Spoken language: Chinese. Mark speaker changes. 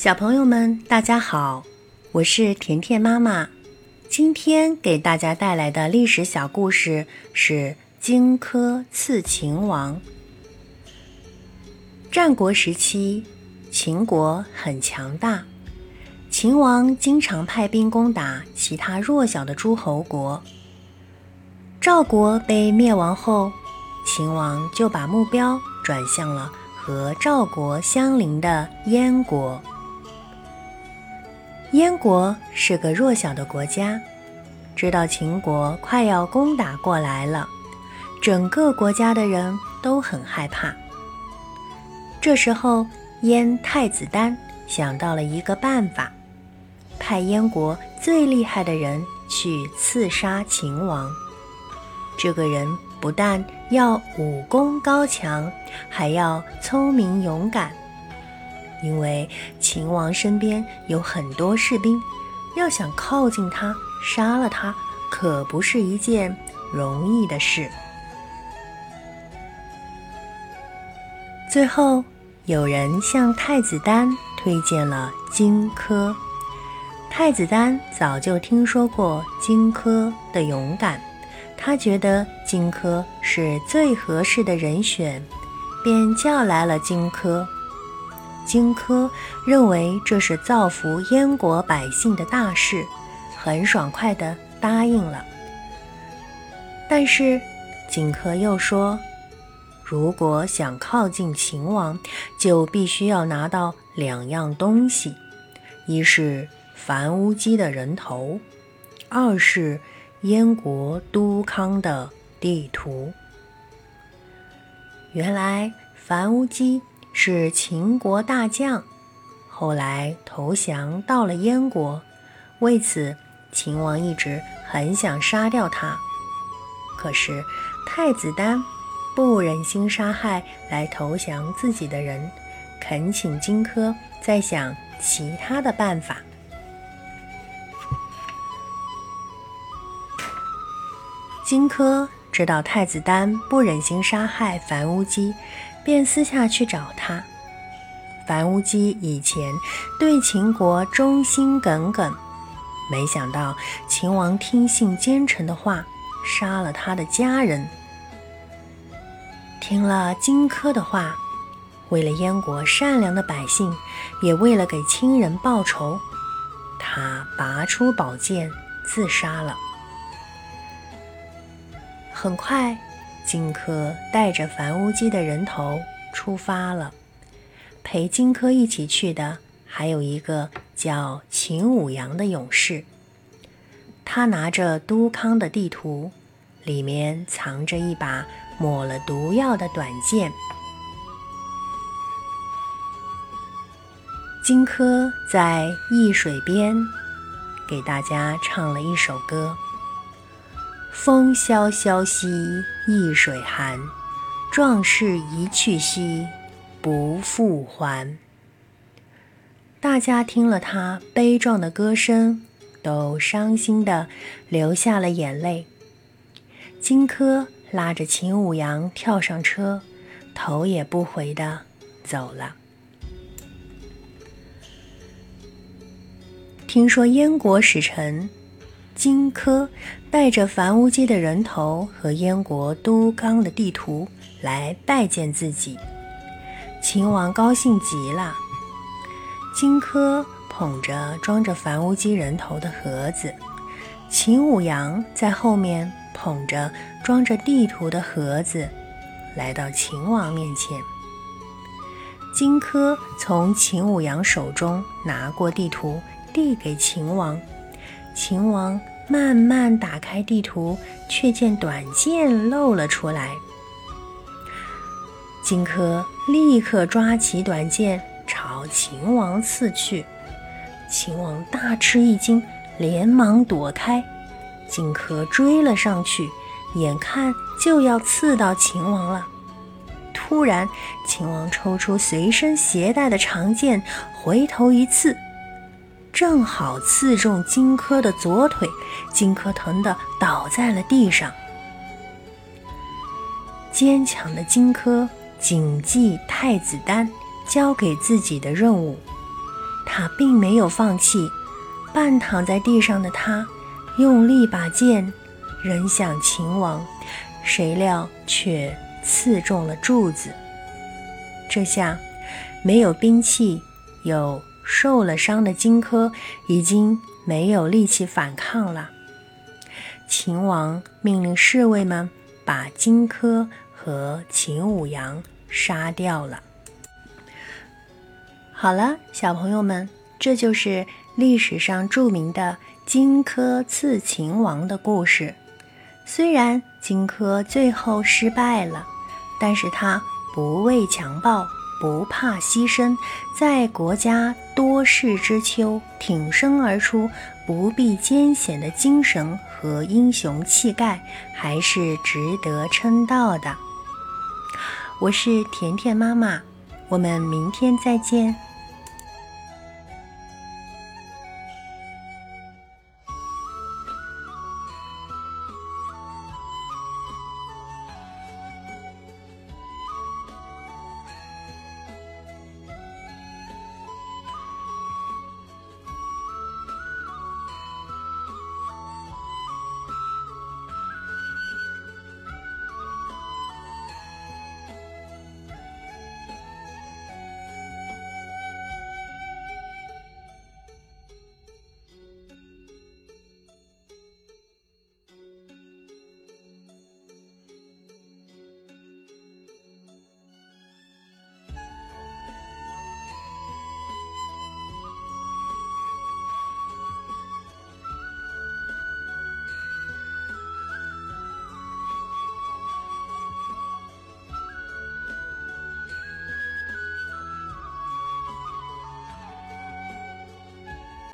Speaker 1: 小朋友们，大家好，我是甜甜妈妈。今天给大家带来的历史小故事是荆轲刺秦王。战国时期，秦国很强大，秦王经常派兵攻打其他弱小的诸侯国。赵国被灭亡后，秦王就把目标转向了和赵国相邻的燕国。燕国是个弱小的国家，知道秦国快要攻打过来了，整个国家的人都很害怕。这时候，燕太子丹想到了一个办法，派燕国最厉害的人去刺杀秦王。这个人不但要武功高强，还要聪明勇敢。因为秦王身边有很多士兵，要想靠近他、杀了他，可不是一件容易的事。最后，有人向太子丹推荐了荆轲。太子丹早就听说过荆轲的勇敢，他觉得荆轲是最合适的人选，便叫来了荆轲。荆轲认为这是造福燕国百姓的大事，很爽快地答应了。但是荆轲又说，如果想靠近秦王，就必须要拿到两样东西：一是樊乌鸡的人头，二是燕国都康的地图。原来樊乌鸡。是秦国大将，后来投降到了燕国，为此秦王一直很想杀掉他。可是太子丹不忍心杀害来投降自己的人，恳请荆轲再想其他的办法。荆轲知道太子丹不忍心杀害樊乌鸡。便私下去找他。樊乌鸡以前对秦国忠心耿耿，没想到秦王听信奸臣的话，杀了他的家人。听了荆轲的话，为了燕国善良的百姓，也为了给亲人报仇，他拔出宝剑自杀了。很快。荆轲带着樊乌鸡的人头出发了，陪荆轲一起去的还有一个叫秦舞阳的勇士。他拿着都康的地图，里面藏着一把抹了毒药的短剑。荆轲在易水边给大家唱了一首歌。风萧萧兮易水寒，壮士一去兮不复还。大家听了他悲壮的歌声，都伤心的流下了眼泪。荆轲拉着秦舞阳跳上车，头也不回的走了。听说燕国使臣。荆轲带着樊乌鸡的人头和燕国都康的地图来拜见自己，秦王高兴极了。荆轲捧着装着樊乌鸡人头的盒子，秦舞阳在后面捧着装着地图的盒子，来到秦王面前。荆轲从秦舞阳手中拿过地图，递给秦王。秦王慢慢打开地图，却见短剑露了出来。荆轲立刻抓起短剑朝秦王刺去，秦王大吃一惊，连忙躲开。荆轲追了上去，眼看就要刺到秦王了。突然，秦王抽出随身携带的长剑，回头一刺。正好刺中荆轲的左腿，荆轲疼得倒在了地上。坚强的荆轲谨记太子丹交给自己的任务，他并没有放弃，半躺在地上的他，用力把剑扔向秦王，谁料却刺中了柱子。这下，没有兵器，有受了伤的荆轲已经没有力气反抗了。秦王命令侍卫们把荆轲和秦舞阳杀掉了。好了，小朋友们，这就是历史上著名的荆轲刺秦王的故事。虽然荆轲最后失败了，但是他。不畏强暴，不怕牺牲，在国家多事之秋挺身而出，不避艰险的精神和英雄气概，还是值得称道的。我是甜甜妈妈，我们明天再见。